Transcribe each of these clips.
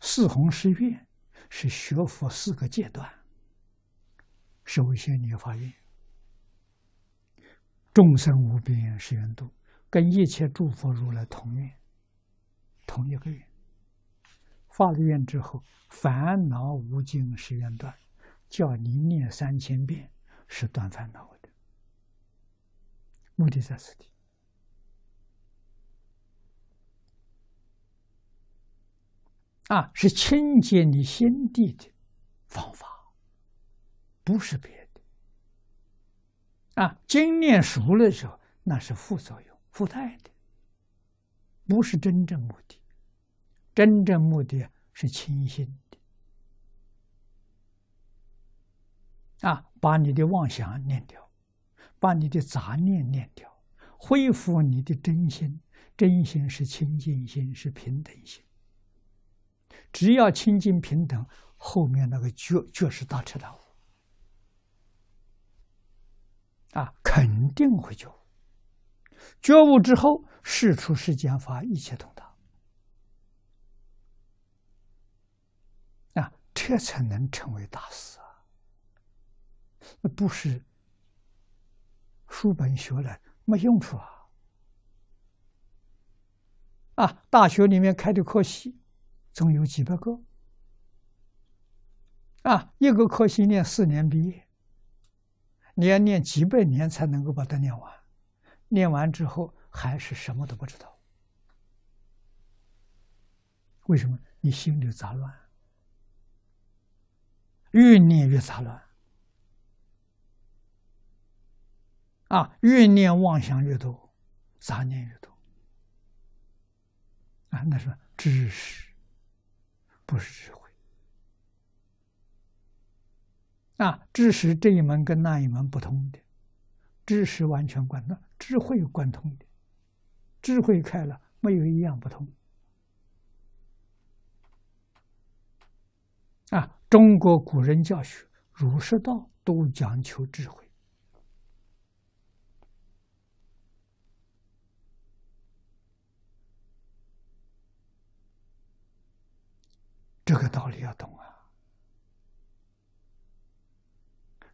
四弘誓愿是学佛四个阶段。首先你要发愿，众生无边誓愿度，跟一切诸佛如来同愿，同一个愿。发了愿之后，烦恼无尽誓愿断，叫你念三千遍是断烦恼的，目的在此地。啊，是清洁你心地的方法，不是别的。啊，经念熟了时候，那是副作用、附带的，不是真正目的。真正目的是清心的。啊，把你的妄想念掉，把你的杂念念掉，恢复你的真心。真心是清净心，是平等心。只要清净平等，后面那个觉觉是大彻大悟，啊，肯定会觉悟。觉悟之后，事出世间法，一切通达，啊，这才能成为大师啊！那不是书本学来没用处啊！啊，大学里面开的课系。总有几百个啊！一个科系念四年毕业，你要念几百年才能够把它念完。念完之后还是什么都不知道，为什么？你心里杂乱，越念越杂乱啊！越念妄想越多，杂念越多啊！那是知识。不是智慧啊！知识这一门跟那一门不同的，知识完全贯通，智慧贯通的，智慧开了，没有一样不同。啊！中国古人教学儒释道都讲求智慧。这个道理要懂啊！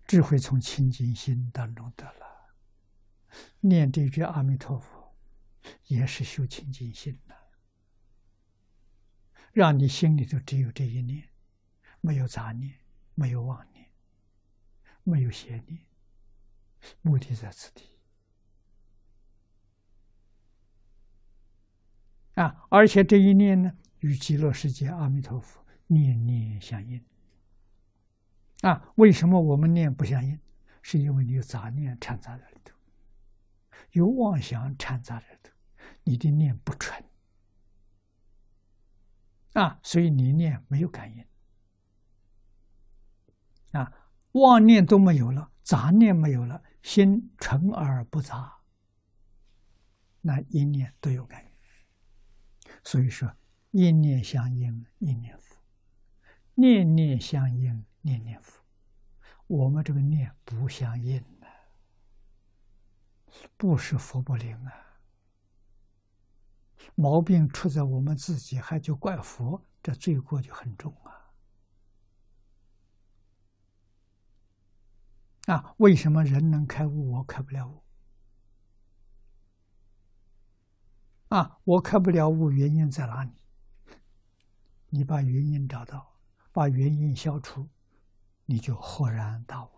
智慧从清净心当中得了，念这句阿弥陀佛，也是修清净心的，让你心里头只有这一念，没有杂念，没有妄念，没有邪念，目的在此地啊！而且这一念呢，与极乐世界阿弥陀佛。念念相应啊！为什么我们念不相应？是因为你有杂念掺杂在里头，有妄想掺杂在里头，你的念不纯啊，所以你念没有感应啊。妄念都没有了，杂念没有了，心纯而不杂，那一念都有感应。所以说，一念相应，一念佛。念念相应，念念佛。我们这个念不相应呢，不是佛不灵啊。毛病出在我们自己，还就怪佛，这罪过就很重啊。啊，为什么人能开悟，我开不了悟？啊，我开不了悟，原因在哪里？你把原因找到。把原因消除，你就豁然大悟。